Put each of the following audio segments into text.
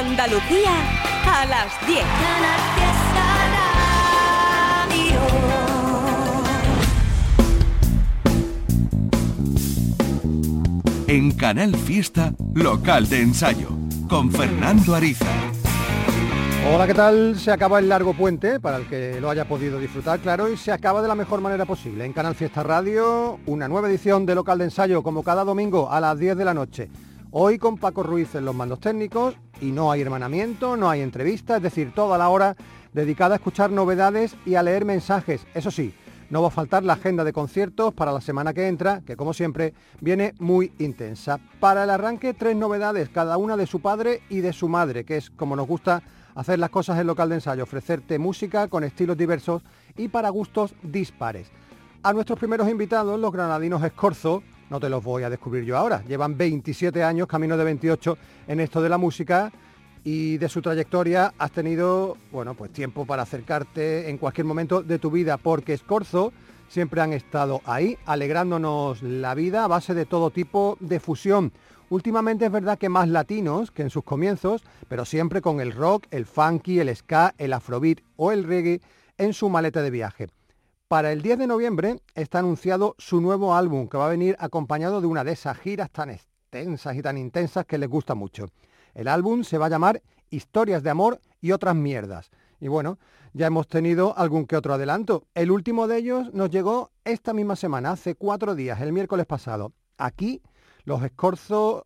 Andalucía a las 10. En Canal Fiesta, local de ensayo, con Fernando Ariza. Hola, ¿qué tal? Se acaba el largo puente, para el que lo haya podido disfrutar, claro, y se acaba de la mejor manera posible. En Canal Fiesta Radio, una nueva edición de local de ensayo, como cada domingo a las 10 de la noche. Hoy con Paco Ruiz en los mandos técnicos y no hay hermanamiento, no hay entrevista, es decir, toda la hora dedicada a escuchar novedades y a leer mensajes. Eso sí, no va a faltar la agenda de conciertos para la semana que entra, que como siempre viene muy intensa. Para el arranque, tres novedades, cada una de su padre y de su madre, que es como nos gusta hacer las cosas en local de ensayo, ofrecerte música con estilos diversos y para gustos dispares. A nuestros primeros invitados, los granadinos Escorzo, no te los voy a descubrir yo ahora. Llevan 27 años, camino de 28, en esto de la música y de su trayectoria has tenido, bueno, pues tiempo para acercarte en cualquier momento de tu vida, porque Escorzo siempre han estado ahí, alegrándonos la vida a base de todo tipo de fusión. Últimamente es verdad que más latinos que en sus comienzos, pero siempre con el rock, el funky, el ska, el afrobeat o el reggae en su maleta de viaje. Para el 10 de noviembre está anunciado su nuevo álbum, que va a venir acompañado de una de esas giras tan extensas y tan intensas que les gusta mucho. El álbum se va a llamar Historias de Amor y otras mierdas. Y bueno, ya hemos tenido algún que otro adelanto. El último de ellos nos llegó esta misma semana, hace cuatro días, el miércoles pasado. Aquí los escorzos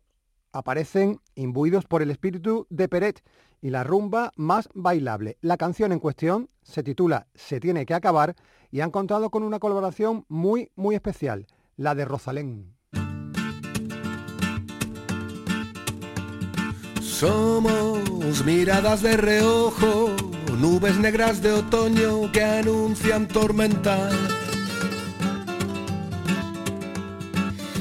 aparecen imbuidos por el espíritu de Peret y la rumba más bailable. La canción en cuestión se titula Se tiene que acabar y han contado con una colaboración muy, muy especial, la de Rosalén. Somos miradas de reojo, nubes negras de otoño que anuncian tormenta.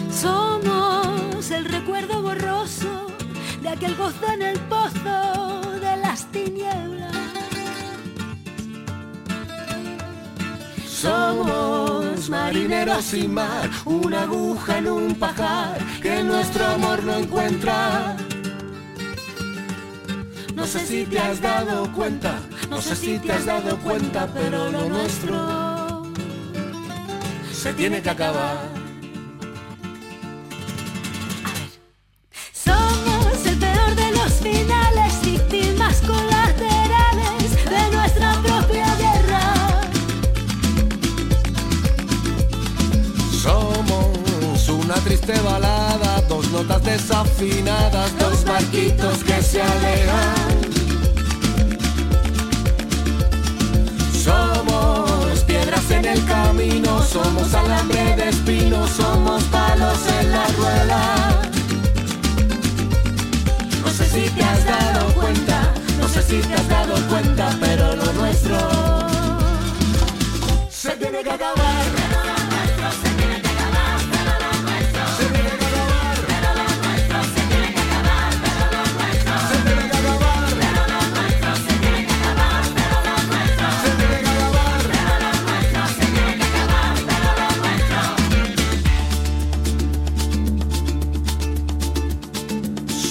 Somos el recuerdo borroso de aquel gozo en el pozo las tinieblas. Somos marineros sin mar, una aguja en un pajar que nuestro amor no encuentra. No sé si te has dado cuenta, no sé si te has dado cuenta, pero lo nuestro se tiene que acabar. Triste balada, dos notas desafinadas, dos barquitos que se alejan. Somos piedras en el camino, somos alambre de espino, somos palos en la rueda. No sé si te has dado cuenta, no sé si te has dado cuenta, pero lo nuestro se tiene que acabar.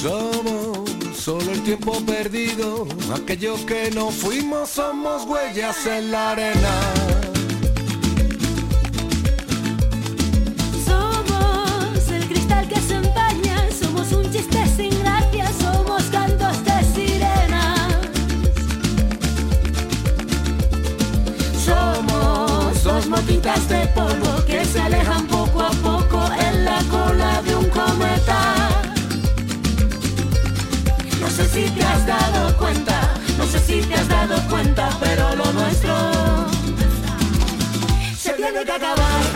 Somos solo el tiempo perdido, aquellos que no fuimos somos huellas en la arena. Somos el cristal que se empaña, somos un chiste sin gracia, somos cantos de sirenas. Somos dos motitas de polvo que se alejan sé si te has dado cuenta, no sé si te has dado cuenta, pero lo nuestro se tiene que acabar.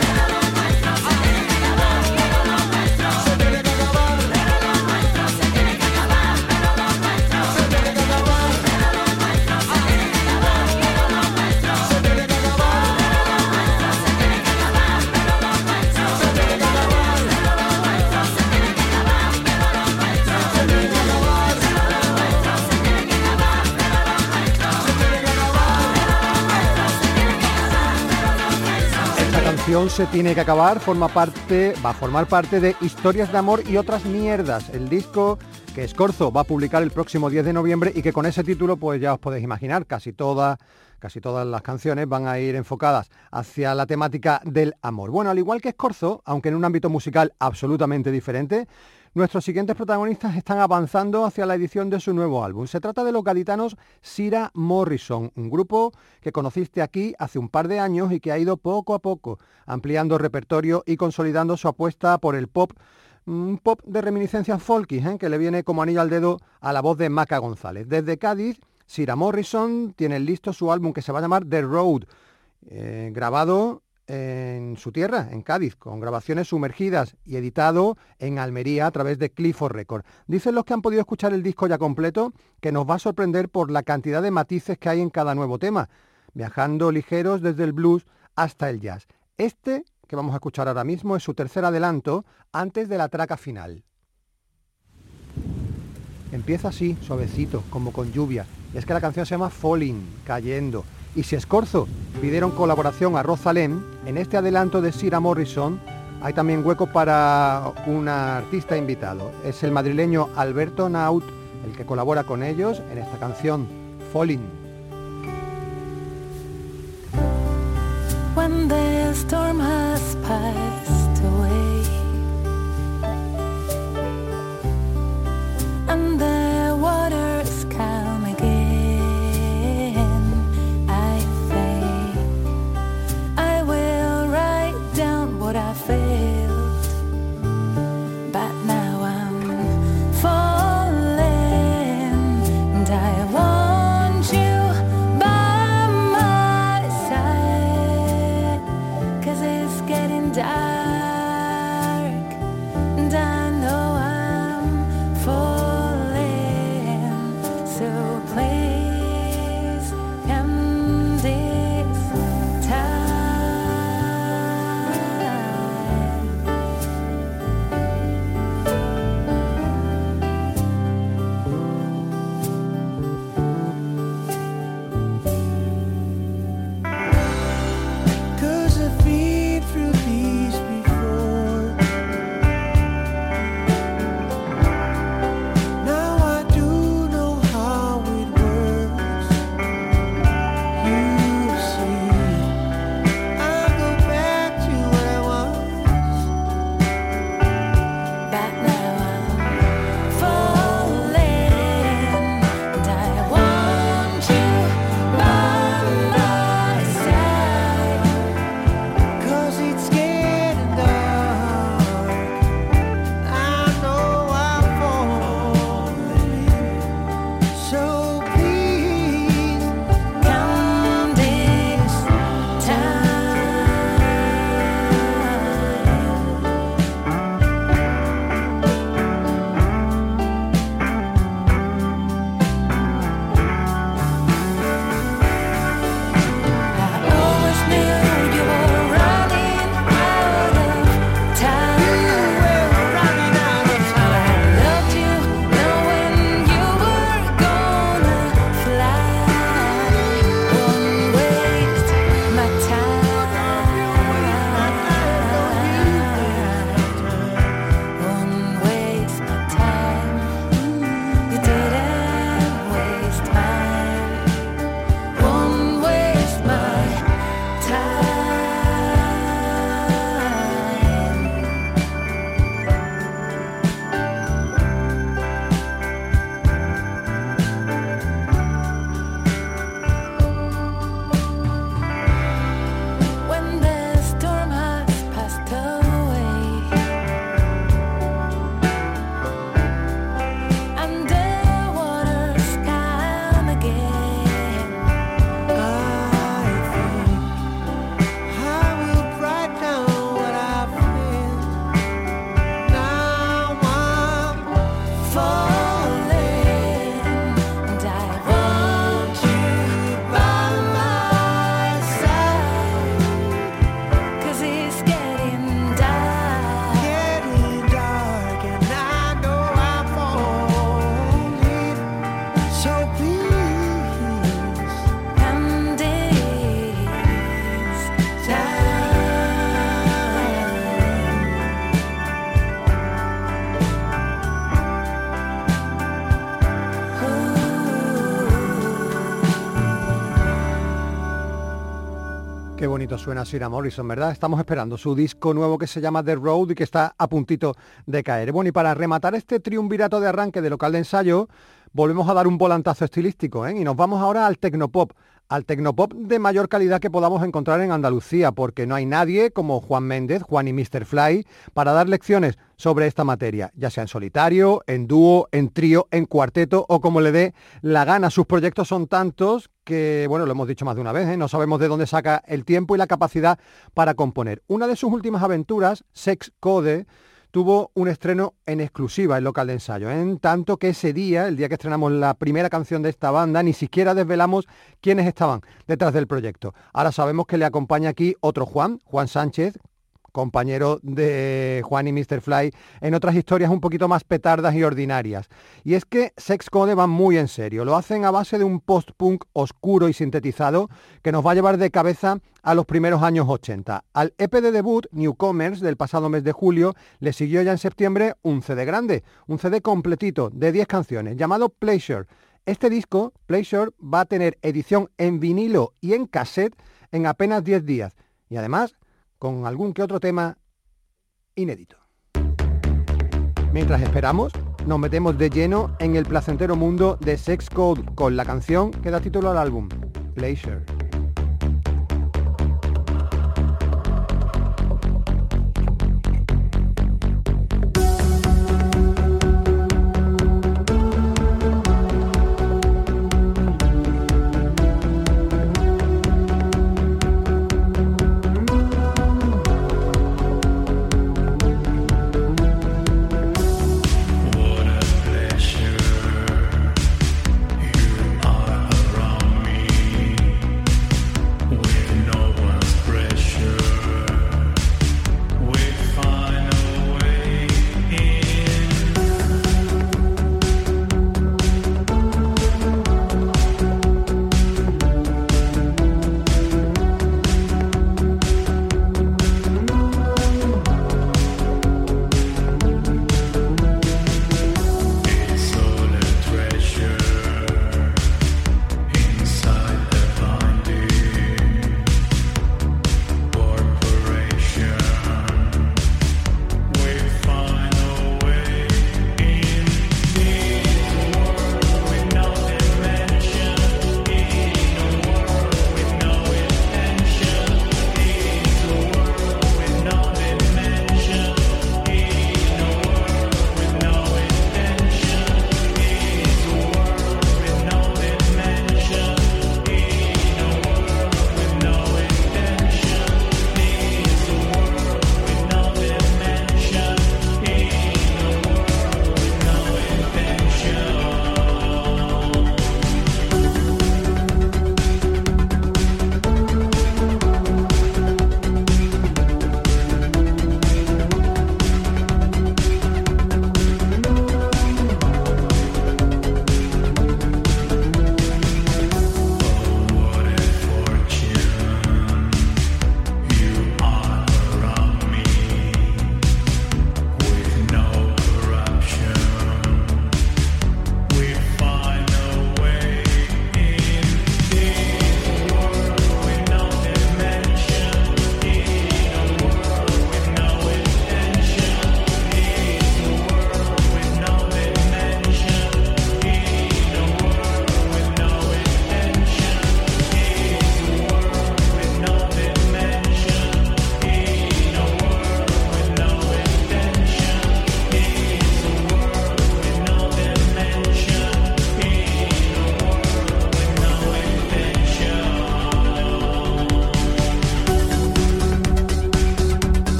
Se tiene que acabar, forma parte, va a formar parte de Historias de Amor y otras mierdas, el disco que Escorzo va a publicar el próximo 10 de noviembre y que con ese título pues ya os podéis imaginar, casi todas casi todas las canciones van a ir enfocadas hacia la temática del amor. Bueno, al igual que Escorzo, aunque en un ámbito musical absolutamente diferente, Nuestros siguientes protagonistas están avanzando hacia la edición de su nuevo álbum. Se trata de los gaditanos Sira Morrison, un grupo que conociste aquí hace un par de años y que ha ido poco a poco ampliando repertorio y consolidando su apuesta por el pop un pop de reminiscencias folky, ¿eh? que le viene como anillo al dedo a la voz de Maca González. Desde Cádiz, Sira Morrison tiene listo su álbum que se va a llamar The Road, eh, grabado en su tierra, en Cádiz, con grabaciones sumergidas y editado en Almería a través de Clifford Record. Dicen los que han podido escuchar el disco ya completo que nos va a sorprender por la cantidad de matices que hay en cada nuevo tema, viajando ligeros desde el blues hasta el jazz. Este que vamos a escuchar ahora mismo es su tercer adelanto antes de la traca final. Empieza así, suavecito, como con lluvia. es que la canción se llama Falling, cayendo y si Escorzo pidieron colaboración a Rosalén, en este adelanto de Sira Morrison hay también hueco para un artista invitado. Es el madrileño Alberto Naut el que colabora con ellos en esta canción, Falling. die suena Sira Morrison, ¿verdad? Estamos esperando su disco nuevo que se llama The Road y que está a puntito de caer. Bueno, y para rematar este triunvirato de arranque de local de ensayo, volvemos a dar un volantazo estilístico, ¿eh? Y nos vamos ahora al tecnopop, al tecnopop de mayor calidad que podamos encontrar en Andalucía, porque no hay nadie como Juan Méndez, Juan y Mr. Fly, para dar lecciones sobre esta materia, ya sea en solitario, en dúo, en trío, en cuarteto o como le dé la gana. Sus proyectos son tantos que, bueno, lo hemos dicho más de una vez, ¿eh? no sabemos de dónde saca el tiempo y la capacidad para componer. Una de sus últimas aventuras, Sex Code, tuvo un estreno en exclusiva en local de ensayo, en tanto que ese día, el día que estrenamos la primera canción de esta banda, ni siquiera desvelamos quiénes estaban detrás del proyecto. Ahora sabemos que le acompaña aquí otro Juan, Juan Sánchez, compañero de Juan y Mr. Fly, en otras historias un poquito más petardas y ordinarias. Y es que Sex Code va muy en serio, lo hacen a base de un post-punk oscuro y sintetizado que nos va a llevar de cabeza a los primeros años 80. Al EP de debut, Newcomers, del pasado mes de julio, le siguió ya en septiembre un CD grande, un CD completito de 10 canciones, llamado Pleasure. Este disco, Pleasure, va a tener edición en vinilo y en cassette en apenas 10 días. Y además con algún que otro tema inédito. Mientras esperamos, nos metemos de lleno en el placentero mundo de Sex Code con la canción que da título al álbum, Pleasure.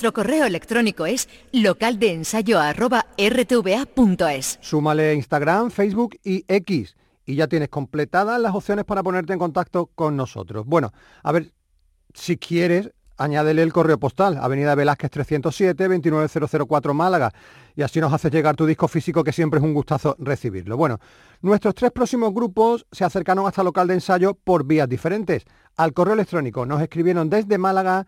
Nuestro correo electrónico es localdeensayo.rtva.es. Súmale Instagram, Facebook y X y ya tienes completadas las opciones para ponerte en contacto con nosotros. Bueno, a ver, si quieres, añádele el correo postal, Avenida Velázquez 307, 29004 Málaga, y así nos haces llegar tu disco físico que siempre es un gustazo recibirlo. Bueno, nuestros tres próximos grupos se acercaron hasta local de ensayo por vías diferentes. Al correo electrónico nos escribieron desde Málaga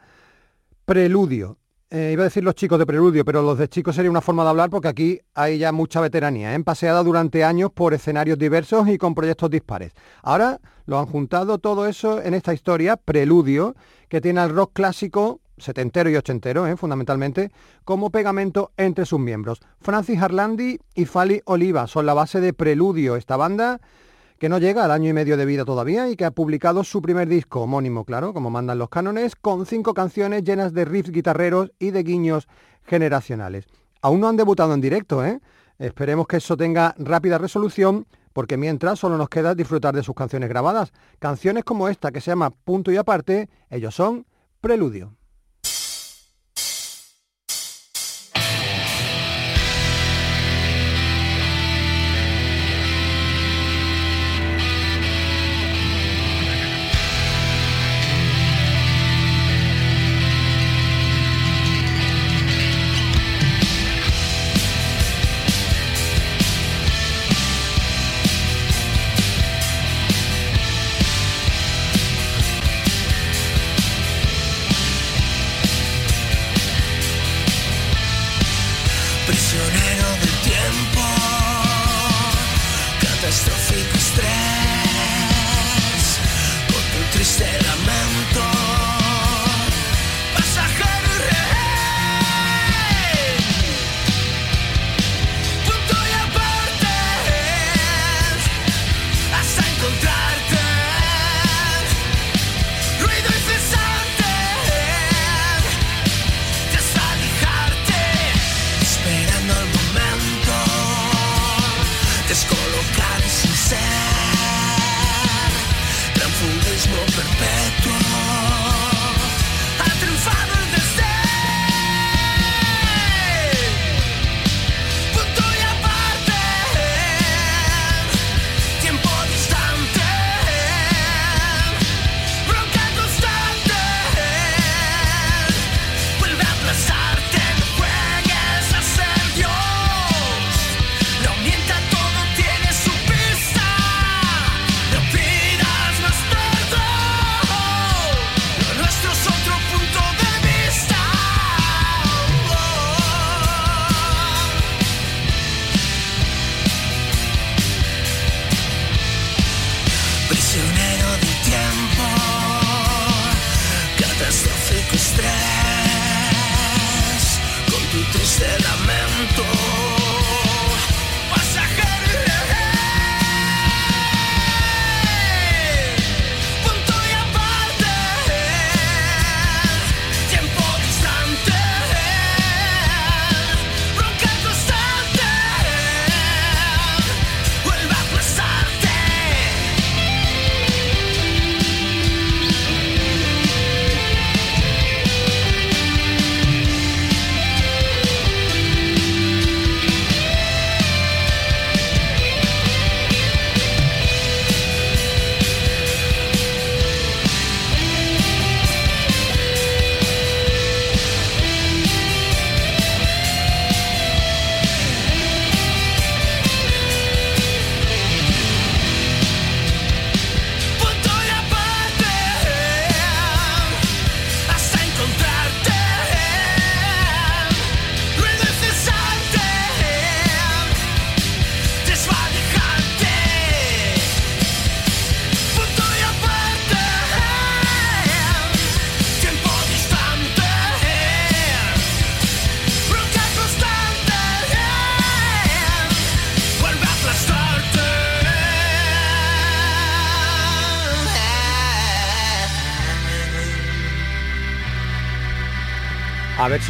Preludio, eh, iba a decir los chicos de preludio, pero los de chicos sería una forma de hablar porque aquí hay ya mucha veteranía, ¿eh? paseada durante años por escenarios diversos y con proyectos dispares. Ahora lo han juntado todo eso en esta historia, preludio, que tiene al rock clásico, setentero y ochentero, ¿eh? fundamentalmente, como pegamento entre sus miembros. Francis Harlandi y Fali Oliva son la base de preludio, esta banda que no llega al año y medio de vida todavía y que ha publicado su primer disco homónimo, claro, como mandan los cánones, con cinco canciones llenas de riffs guitarreros y de guiños generacionales. Aún no han debutado en directo, ¿eh? Esperemos que eso tenga rápida resolución, porque mientras solo nos queda disfrutar de sus canciones grabadas. Canciones como esta, que se llama Punto y Aparte, ellos son Preludio.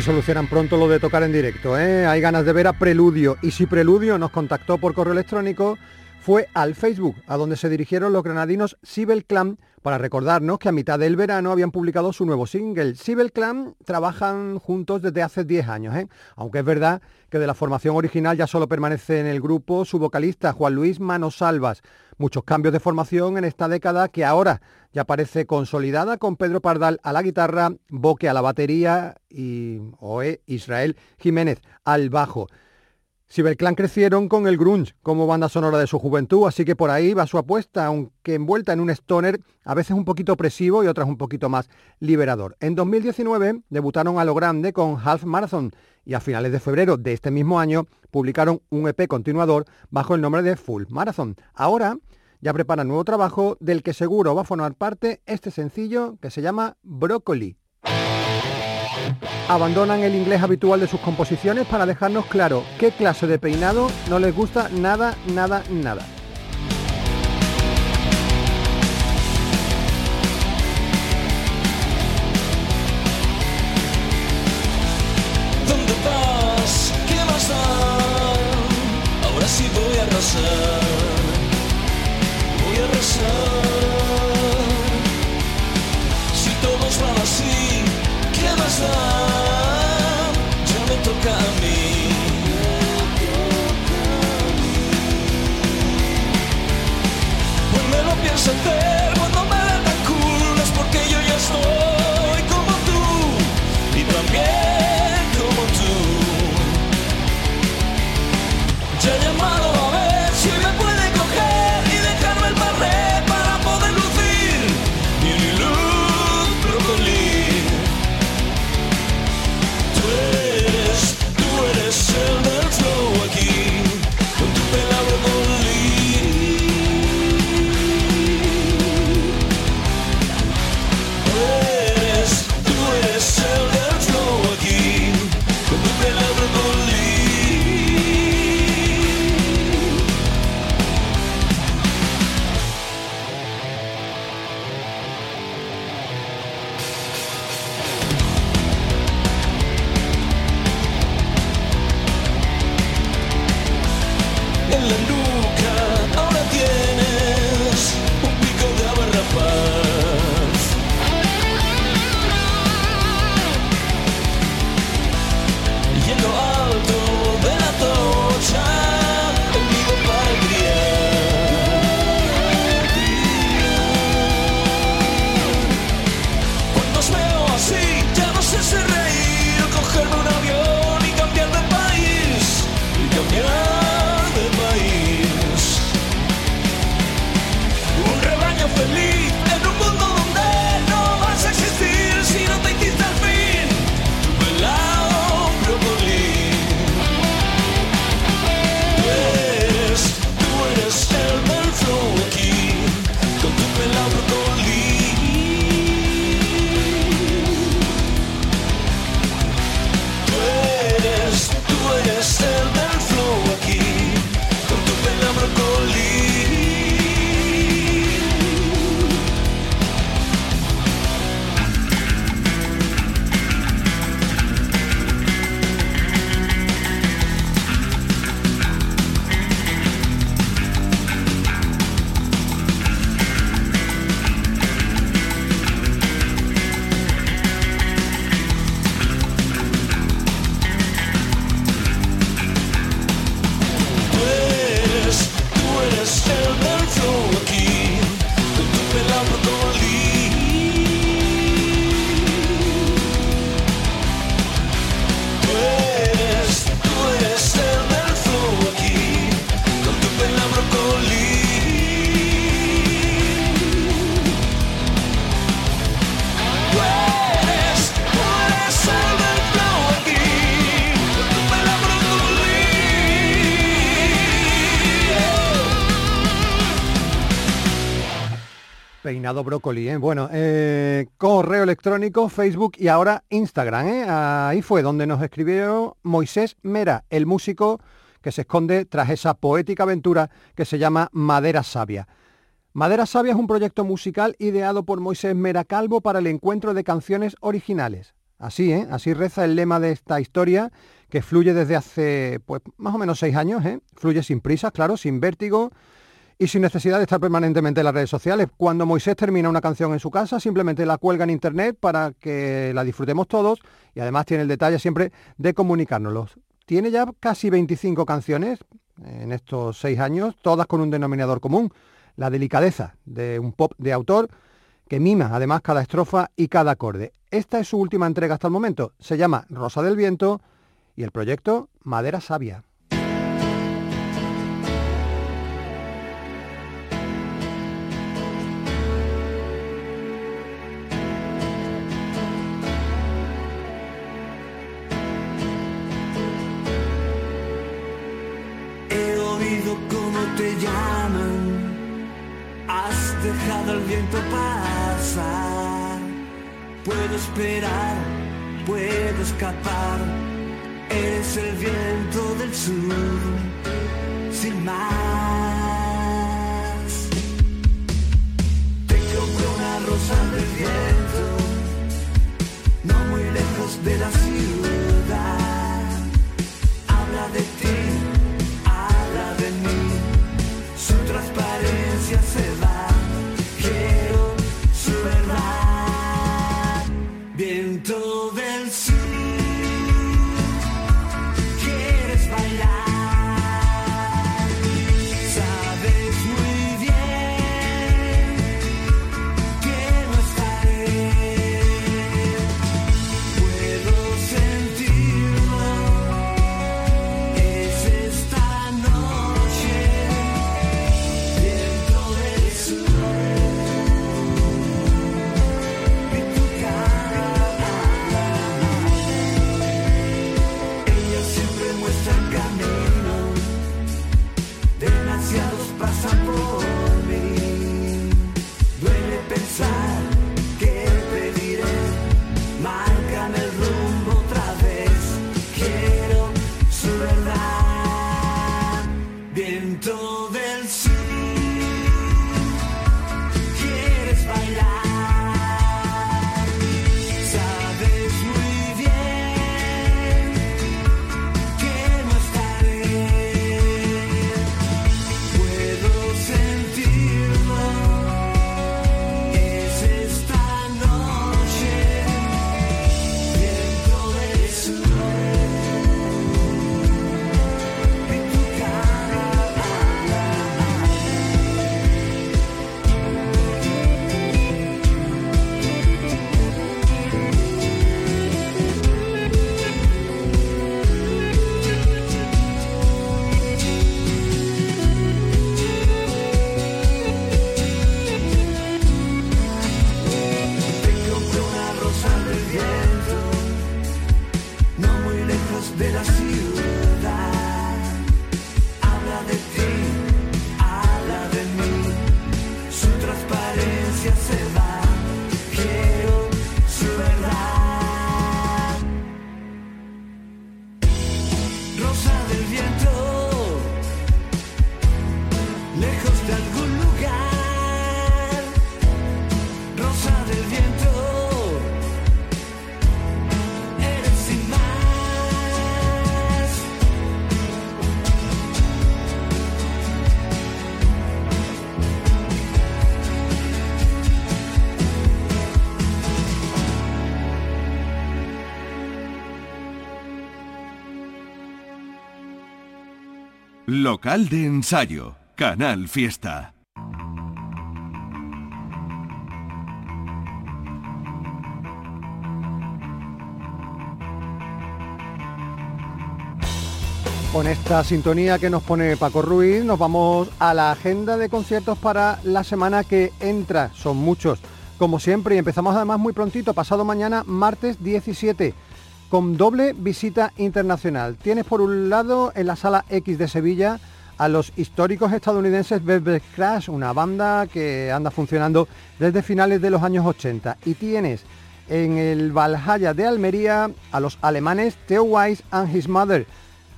Si solucionan pronto lo de tocar en directo. ¿eh? Hay ganas de ver a Preludio. Y si Preludio nos contactó por correo electrónico, fue al Facebook, a donde se dirigieron los granadinos Sibel Clan para recordarnos que a mitad del verano habían publicado su nuevo single. Sibel Clan trabajan juntos desde hace 10 años, ¿eh? aunque es verdad que de la formación original ya solo permanece en el grupo su vocalista Juan Luis Manosalvas, Muchos cambios de formación en esta década que ahora ya parece consolidada con Pedro Pardal a la guitarra, Boque a la batería y Oe Israel Jiménez al bajo. Clan crecieron con el grunge como banda sonora de su juventud, así que por ahí va su apuesta, aunque envuelta en un stoner a veces un poquito opresivo y otras un poquito más liberador. En 2019 debutaron a lo grande con Half Marathon y a finales de febrero de este mismo año publicaron un EP continuador bajo el nombre de Full Marathon. Ahora ya preparan nuevo trabajo del que seguro va a formar parte este sencillo que se llama Broccoli. Abandonan el inglés habitual de sus composiciones para dejarnos claro qué clase de peinado no les gusta nada, nada, nada. ¿Dónde vas? ¿Qué vas a Ahora sí voy a arrasar. Brócoli, ¿eh? Bueno, eh, correo electrónico, Facebook y ahora Instagram, ¿eh? Ahí fue donde nos escribió Moisés Mera, el músico que se esconde tras esa poética aventura que se llama Madera Sabia. Madera Sabia es un proyecto musical ideado por Moisés Mera Calvo para el encuentro de canciones originales. Así, ¿eh? Así reza el lema de esta historia que fluye desde hace, pues, más o menos seis años. Fluye sin prisas, claro, sin vértigo, y sin necesidad de estar permanentemente en las redes sociales. Cuando Moisés termina una canción en su casa, simplemente la cuelga en internet para que la disfrutemos todos y además tiene el detalle siempre de comunicárnoslo. Tiene ya casi 25 canciones en estos seis años, todas con un denominador común. la delicadeza de un pop de autor que mima además cada estrofa y cada acorde. Esta es su última entrega hasta el momento. Se llama Rosa del Viento y el proyecto Madera Sabia. El viento pasar. Puedo esperar, puedo escapar, eres el viento del sur, sin más. Te compré una rosa del viento, no muy lejos de la ciudad. Habla de ti Local de ensayo. Canal Fiesta. Con esta sintonía que nos pone Paco Ruiz, nos vamos a la agenda de conciertos para la semana que entra. Son muchos, como siempre, y empezamos además muy prontito, pasado mañana, martes 17, con doble visita internacional. Tienes por un lado en la sala X de Sevilla a los históricos estadounidenses Velvet Crash, una banda que anda funcionando desde finales de los años 80. Y tienes en el Valhalla de Almería a los alemanes Theo Weiss and His Mother.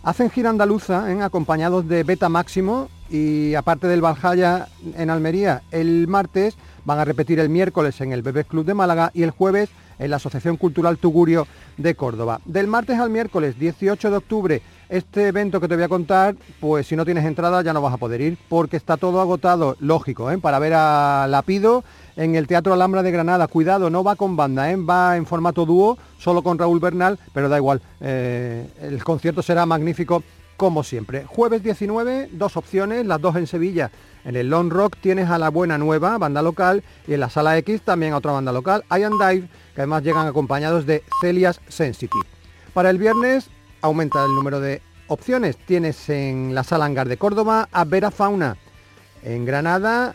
Hacen gira andaluza, ¿eh? acompañados de Beta Máximo y aparte del Valhalla en Almería, el martes van a repetir el miércoles en el Bebés Club de Málaga y el jueves en la Asociación Cultural Tugurio de Córdoba. Del martes al miércoles 18 de octubre, este evento que te voy a contar, pues si no tienes entrada ya no vas a poder ir porque está todo agotado, lógico, ¿eh? para ver a Lapido en el Teatro Alhambra de Granada. Cuidado, no va con banda, ¿eh? va en formato dúo, solo con Raúl Bernal, pero da igual, eh, el concierto será magnífico como siempre. Jueves 19, dos opciones, las dos en Sevilla. En el Long Rock tienes a La Buena Nueva, banda local, y en la Sala X también a otra banda local, I Dive, que además llegan acompañados de Celias Sensitive. Para el viernes aumenta el número de opciones. Tienes en la Sala Hangar de Córdoba a Vera Fauna. En Granada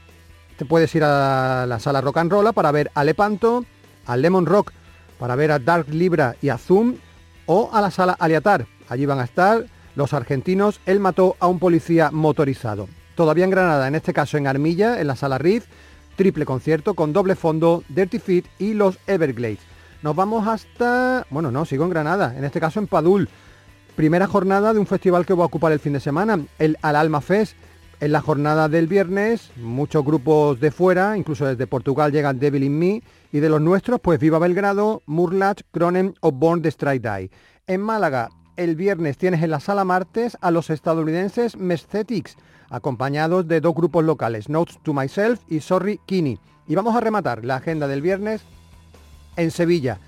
te puedes ir a la Sala Rock and Roll para ver a Lepanto, a Lemon Rock para ver a Dark Libra y a Zoom o a la Sala Aliatar. Allí van a estar los argentinos. Él mató a un policía motorizado. Todavía en Granada, en este caso en Armilla, en la Sala Riff, triple concierto con doble fondo, Dirty Feet y los Everglades. Nos vamos hasta... Bueno, no, sigo en Granada, en este caso en Padul. Primera jornada de un festival que va a ocupar el fin de semana, el Al Alma Fest. En la jornada del viernes, muchos grupos de fuera, incluso desde Portugal llegan Devil in Me, y de los nuestros, pues Viva Belgrado, Murlach, Cronen o Born the Strike Die. En Málaga, el viernes tienes en la sala martes a los estadounidenses Mesthetics, acompañados de dos grupos locales, Notes to Myself y Sorry Kini. Y vamos a rematar la agenda del viernes en Sevilla.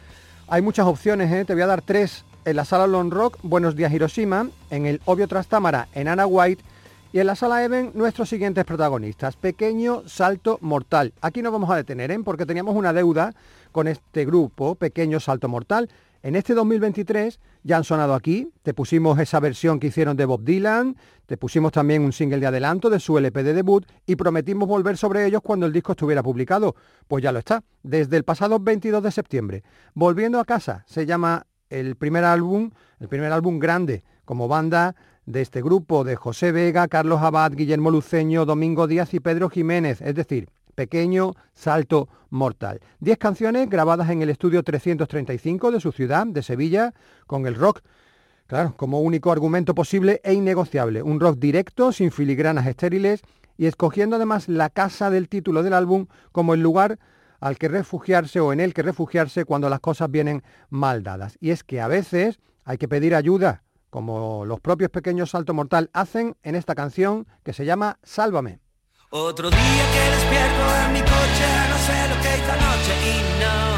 Hay muchas opciones, ¿eh? te voy a dar tres. En la sala Lone Rock, Buenos Días Hiroshima, en el Obvio Trastámara, en Ana White, y en la sala Even, nuestros siguientes protagonistas. Pequeño Salto Mortal. Aquí nos vamos a detener, ¿eh? porque teníamos una deuda con este grupo, Pequeño Salto Mortal. En este 2023 ya han sonado aquí, te pusimos esa versión que hicieron de Bob Dylan, te pusimos también un single de adelanto de su LP de debut y prometimos volver sobre ellos cuando el disco estuviera publicado. Pues ya lo está, desde el pasado 22 de septiembre. Volviendo a casa, se llama el primer álbum, el primer álbum grande como banda de este grupo de José Vega, Carlos Abad, Guillermo Luceño, Domingo Díaz y Pedro Jiménez, es decir, Pequeño Salto Mortal. Diez canciones grabadas en el estudio 335 de su ciudad, de Sevilla, con el rock, claro, como único argumento posible e innegociable. Un rock directo, sin filigranas estériles y escogiendo además la casa del título del álbum como el lugar al que refugiarse o en el que refugiarse cuando las cosas vienen mal dadas. Y es que a veces hay que pedir ayuda, como los propios pequeños Salto Mortal hacen en esta canción que se llama Sálvame. Otro día que despierto en mi coche, no sé lo que hice anoche y no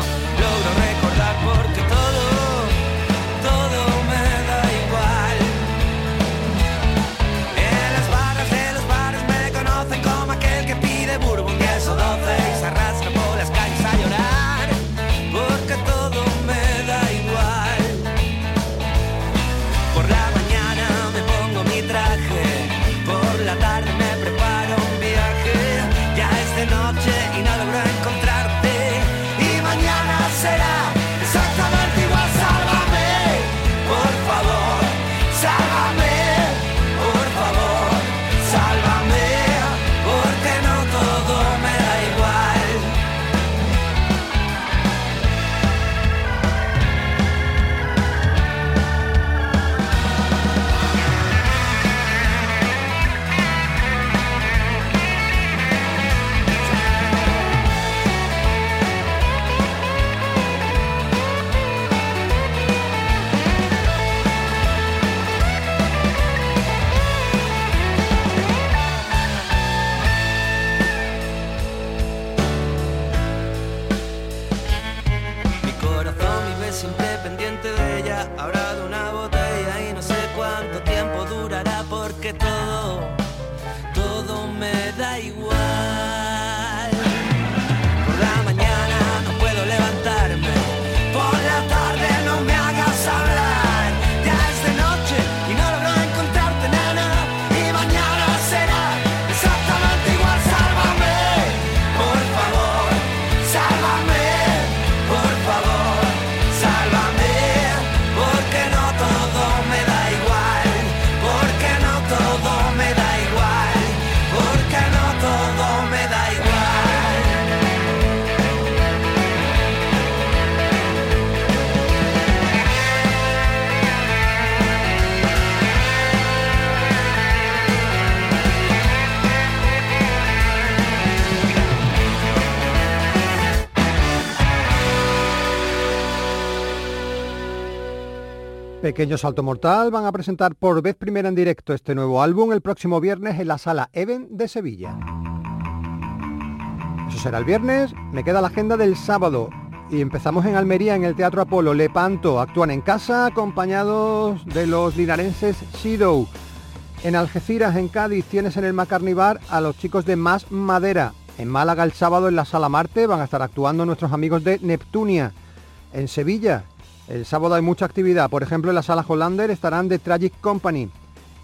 Pequeño Salto Mortal van a presentar por vez primera en directo este nuevo álbum el próximo viernes en la sala Even de Sevilla. Eso será el viernes, me queda la agenda del sábado Y empezamos en Almería, en el Teatro Apolo. Lepanto actúan en casa acompañados de los linarenses Sido. En Algeciras, en Cádiz, tienes en el Macarnibar a los chicos de Más Madera. En Málaga, el sábado, en la Sala Marte, van a estar actuando nuestros amigos de Neptunia. En Sevilla, el sábado hay mucha actividad. Por ejemplo, en la Sala Hollander estarán de Tragic Company.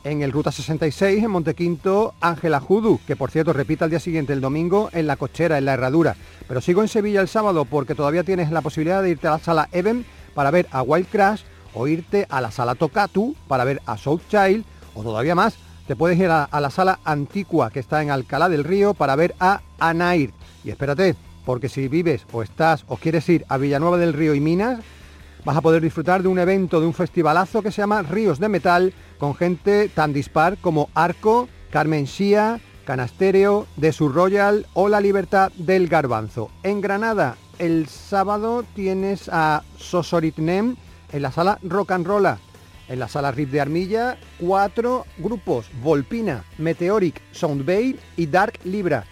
En el Ruta 66, en Montequinto, Ángela Judu, que por cierto repita al día siguiente, el domingo, en la cochera, en la herradura. Pero sigo en Sevilla el sábado porque todavía tienes la posibilidad de irte a la sala Even para ver a Wild Crash o irte a la sala Tocatu para ver a South Child o todavía más, te puedes ir a, a la sala Antigua que está en Alcalá del Río para ver a Anair. Y espérate, porque si vives o estás o quieres ir a Villanueva del Río y Minas, vas a poder disfrutar de un evento, de un festivalazo que se llama Ríos de Metal, con gente tan dispar como Arco, Carmen Shia, Canastereo, de Sur Royal o La Libertad del Garbanzo. En Granada, el sábado tienes a Sosoritnem en la sala Rock and Rolla. En la sala RIP de Armilla, cuatro grupos, Volpina, Meteoric, Soundbay y Dark Libra.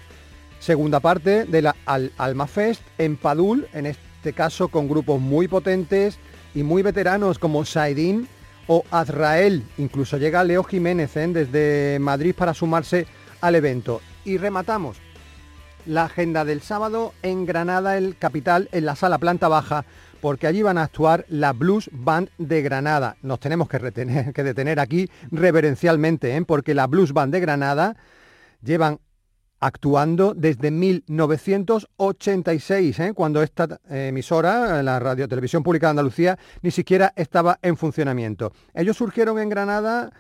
Segunda parte de la Al Alma Fest en Padul, en este caso con grupos muy potentes y muy veteranos como Saidin o Azrael. Incluso llega Leo Jiménez ¿eh? desde Madrid para sumarse al evento. Y rematamos la agenda del sábado en Granada, el capital, en la sala planta baja, porque allí van a actuar la Blues Band de Granada. Nos tenemos que, retener, que detener aquí reverencialmente, ¿eh? porque la Blues Band de Granada llevan actuando desde 1986, ¿eh? cuando esta emisora, la Radio Televisión Pública de Andalucía, ni siquiera estaba en funcionamiento. Ellos surgieron en Granada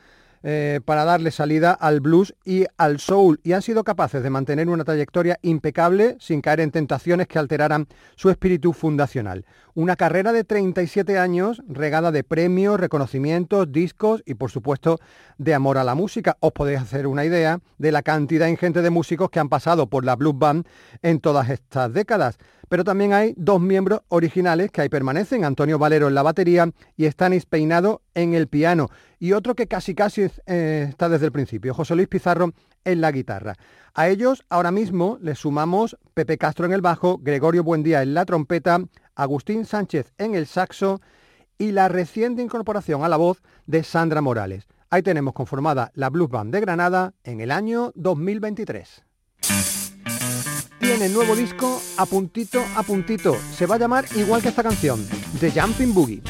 eh, para darle salida al blues y al soul y han sido capaces de mantener una trayectoria impecable sin caer en tentaciones que alteraran su espíritu fundacional. Una carrera de 37 años regada de premios, reconocimientos, discos y por supuesto de amor a la música. Os podéis hacer una idea de la cantidad ingente de músicos que han pasado por la Blues Band en todas estas décadas. Pero también hay dos miembros originales que ahí permanecen, Antonio Valero en la batería y Stanis Peinado en el piano, y otro que casi casi eh, está desde el principio, José Luis Pizarro en la guitarra. A ellos ahora mismo les sumamos Pepe Castro en el bajo, Gregorio Buendía en la trompeta, Agustín Sánchez en el saxo y la reciente incorporación a la voz de Sandra Morales. Ahí tenemos conformada la Blues Band de Granada en el año 2023 tiene nuevo disco a puntito a puntito. Se va a llamar igual que esta canción, The Jumping Boogie.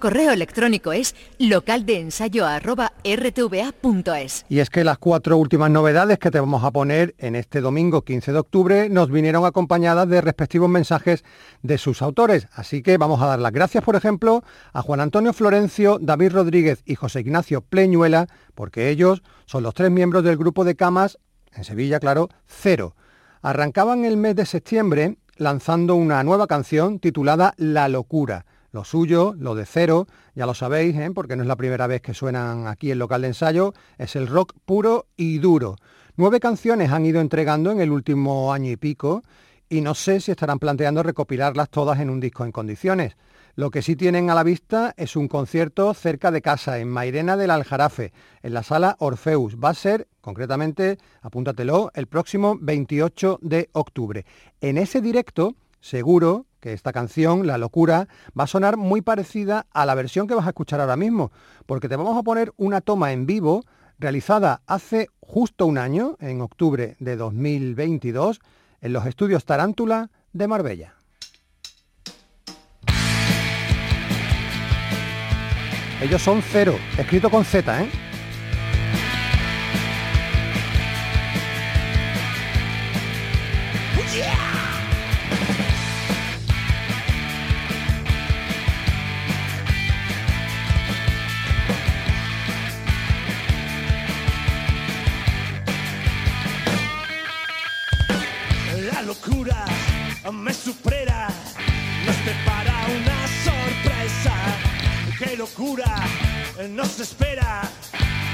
Correo electrónico es localdeensayo.rtva.es. Y es que las cuatro últimas novedades que te vamos a poner en este domingo 15 de octubre nos vinieron acompañadas de respectivos mensajes de sus autores. Así que vamos a dar las gracias, por ejemplo, a Juan Antonio Florencio, David Rodríguez y José Ignacio Pleñuela, porque ellos son los tres miembros del grupo de camas, en Sevilla, claro, Cero. Arrancaban el mes de septiembre lanzando una nueva canción titulada La Locura. Lo suyo, lo de cero, ya lo sabéis, ¿eh? porque no es la primera vez que suenan aquí en local de ensayo, es el rock puro y duro. Nueve canciones han ido entregando en el último año y pico y no sé si estarán planteando recopilarlas todas en un disco en condiciones. Lo que sí tienen a la vista es un concierto cerca de casa, en Mairena del Aljarafe, en la sala Orfeus. Va a ser, concretamente, apúntatelo, el próximo 28 de octubre. En ese directo, seguro que esta canción, La Locura, va a sonar muy parecida a la versión que vas a escuchar ahora mismo, porque te vamos a poner una toma en vivo realizada hace justo un año, en octubre de 2022, en los estudios Tarántula de Marbella. Ellos son cero, escrito con Z, ¿eh? Me supera, nos prepara una sorpresa. Qué locura nos espera,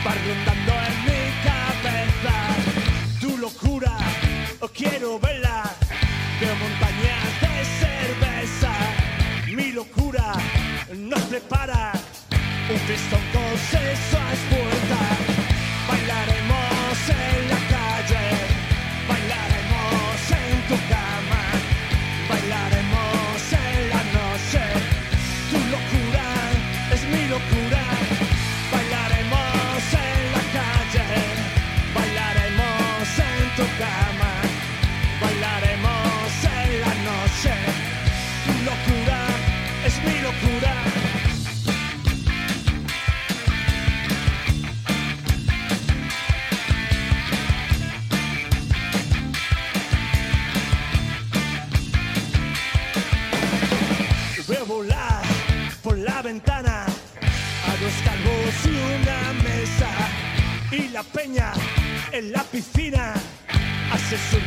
va rondando en mi cabeza. Tu locura, quiero verla, de montañas de cerveza. Mi locura nos prepara, un pistón con sexo a puerta. La peña en la piscina hace sur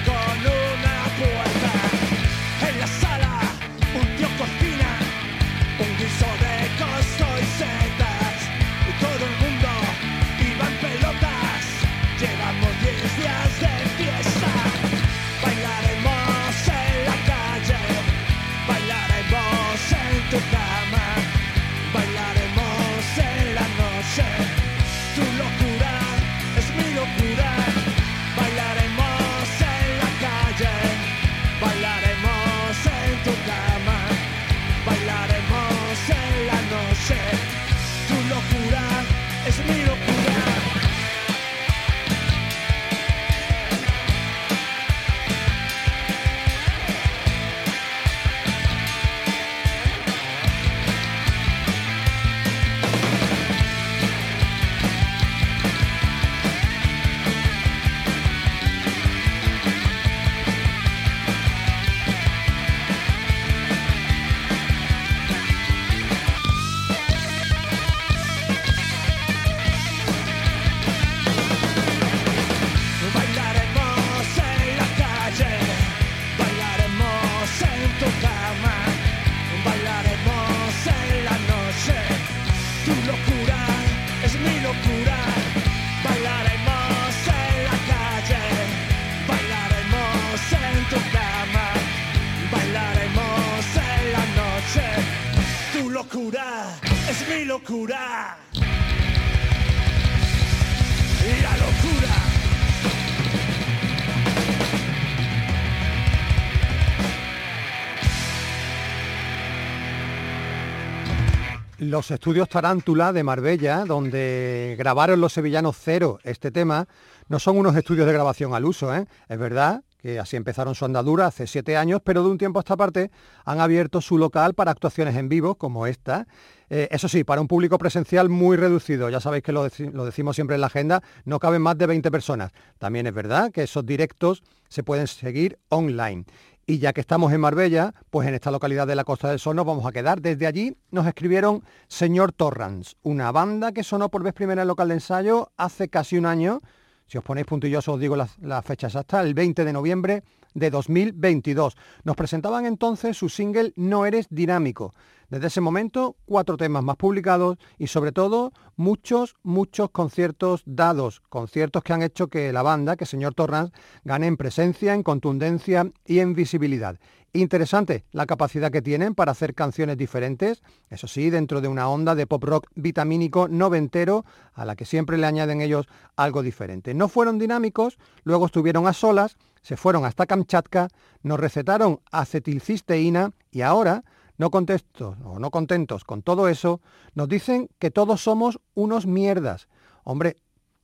Los estudios Tarántula de Marbella, donde grabaron los sevillanos Cero este tema, no son unos estudios de grabación al uso, ¿eh? Es verdad que así empezaron su andadura hace siete años, pero de un tiempo a esta parte han abierto su local para actuaciones en vivo, como esta. Eh, eso sí, para un público presencial muy reducido, ya sabéis que lo, lo decimos siempre en la agenda, no caben más de 20 personas. También es verdad que esos directos se pueden seguir online. Y ya que estamos en Marbella, pues en esta localidad de la Costa del Sol nos vamos a quedar. Desde allí nos escribieron Señor Torrance, una banda que sonó por vez primera en local de ensayo hace casi un año. Si os ponéis puntillosos os digo la, la fecha exacta, el 20 de noviembre de 2022. Nos presentaban entonces su single No eres dinámico. Desde ese momento, cuatro temas más publicados y sobre todo muchos, muchos conciertos dados, conciertos que han hecho que la banda, que señor Torrance, gane en presencia, en contundencia y en visibilidad. Interesante la capacidad que tienen para hacer canciones diferentes, eso sí, dentro de una onda de pop rock vitamínico noventero, a la que siempre le añaden ellos algo diferente. No fueron dinámicos, luego estuvieron a solas, se fueron hasta Kamchatka, nos recetaron acetilcisteína y ahora, no contentos o no contentos con todo eso, nos dicen que todos somos unos mierdas. Hombre,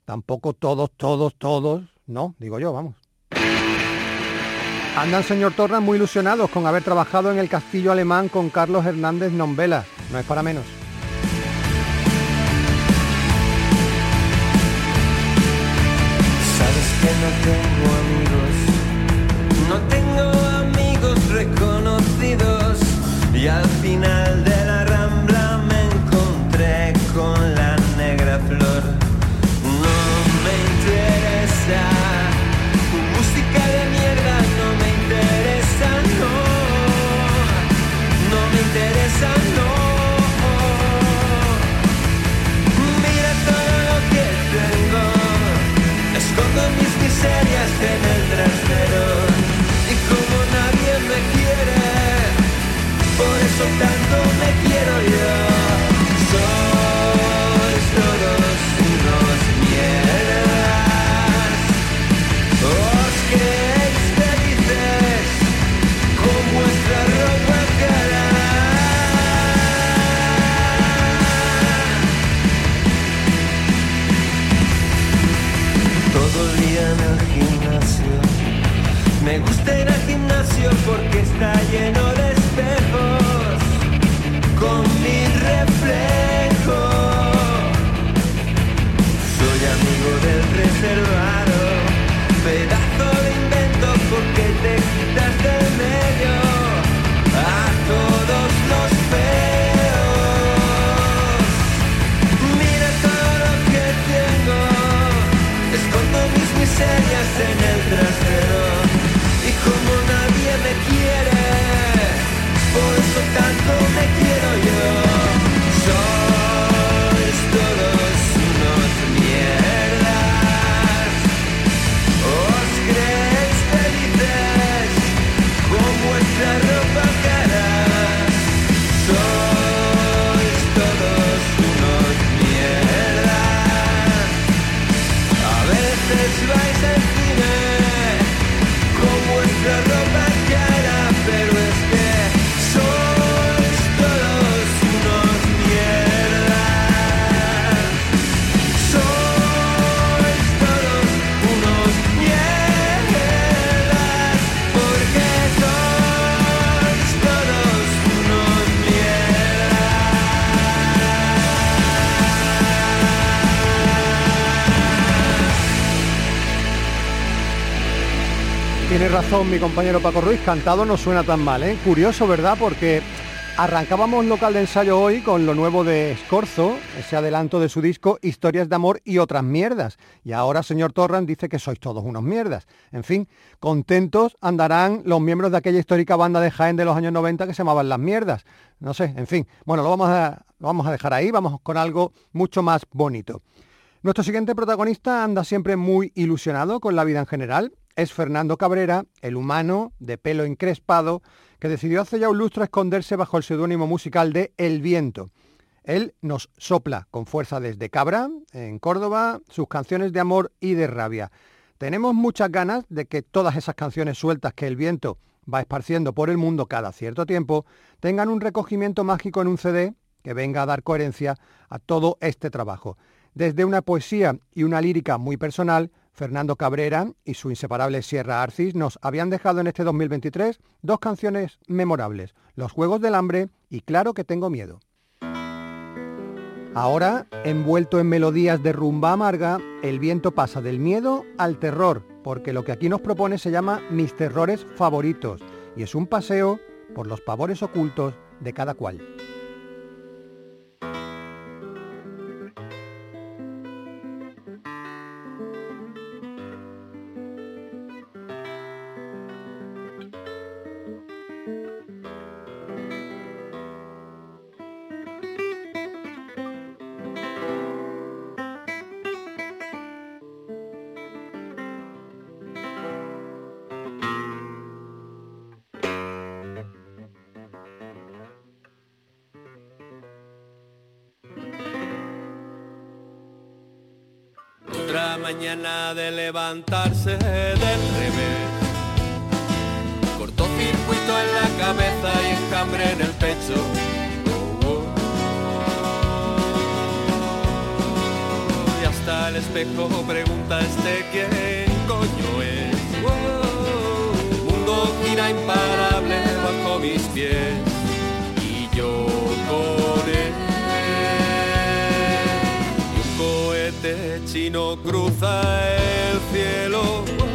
tampoco todos, todos, todos, no, digo yo, vamos. Andan, señor Torres, muy ilusionados con haber trabajado en el castillo alemán con Carlos Hernández Nombela. No es para menos. Al final de Me gusta ir al gimnasio porque está lleno Razón mi compañero Paco Ruiz, cantado no suena tan mal, ¿eh? Curioso, ¿verdad? Porque arrancábamos local de ensayo hoy con lo nuevo de Escorzo, ese adelanto de su disco Historias de Amor y otras mierdas. Y ahora, señor Torran, dice que sois todos unos mierdas. En fin, contentos andarán los miembros de aquella histórica banda de Jaén de los años 90 que se llamaban Las Mierdas. No sé, en fin. Bueno, lo vamos a, lo vamos a dejar ahí, vamos con algo mucho más bonito. Nuestro siguiente protagonista anda siempre muy ilusionado con la vida en general. Es Fernando Cabrera, el humano de pelo encrespado, que decidió hace ya un lustro esconderse bajo el seudónimo musical de El Viento. Él nos sopla con fuerza desde Cabra, en Córdoba, sus canciones de amor y de rabia. Tenemos muchas ganas de que todas esas canciones sueltas que el viento va esparciendo por el mundo cada cierto tiempo tengan un recogimiento mágico en un CD que venga a dar coherencia a todo este trabajo. Desde una poesía y una lírica muy personal, Fernando Cabrera y su inseparable Sierra Arcis nos habían dejado en este 2023 dos canciones memorables, Los Juegos del Hambre y Claro que tengo miedo. Ahora, envuelto en melodías de rumba amarga, el viento pasa del miedo al terror, porque lo que aquí nos propone se llama Mis terrores favoritos, y es un paseo por los pavores ocultos de cada cual. Levantarse del revés. Cortocircuito en la cabeza y enjambre en el pecho. Oh, oh. Y hasta el espejo pregunta este quién coño es. El mundo gira imparable bajo mis pies. Cohete chino cruza el cielo.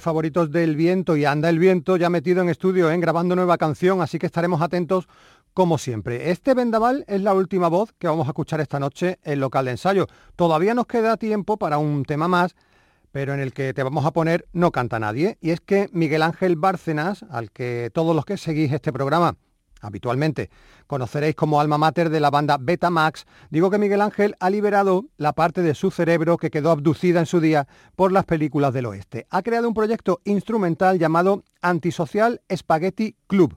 Favoritos del viento y anda el viento ya metido en estudio, en grabando nueva canción, así que estaremos atentos como siempre. Este vendaval es la última voz que vamos a escuchar esta noche en local de ensayo. Todavía nos queda tiempo para un tema más, pero en el que te vamos a poner no canta nadie. Y es que Miguel Ángel Bárcenas, al que todos los que seguís este programa habitualmente conoceréis como alma mater de la banda Betamax, digo que Miguel Ángel ha liberado la parte de su cerebro que quedó abducida en su día por las películas del oeste. Ha creado un proyecto instrumental llamado Antisocial Spaghetti Club.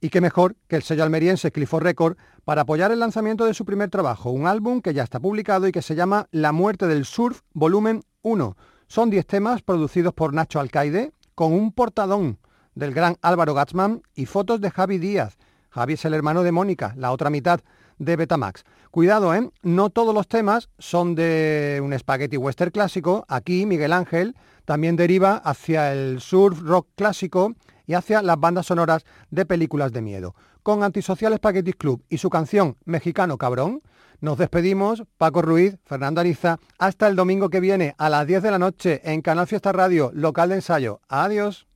Y qué mejor que el sello almeriense Clifford Record para apoyar el lanzamiento de su primer trabajo, un álbum que ya está publicado y que se llama La muerte del surf, volumen 1. Son 10 temas producidos por Nacho Alcaide, con un portadón del gran Álvaro Gatzman y fotos de Javi Díaz. Javi es el hermano de Mónica, la otra mitad de Betamax. Cuidado, ¿eh? No todos los temas son de un spaghetti western clásico. Aquí Miguel Ángel también deriva hacia el surf rock clásico y hacia las bandas sonoras de películas de miedo. Con Antisocial Spaghetti Club y su canción Mexicano Cabrón, nos despedimos, Paco Ruiz, Fernando Ariza, hasta el domingo que viene a las 10 de la noche en Canal Fiesta Radio, local de ensayo. Adiós.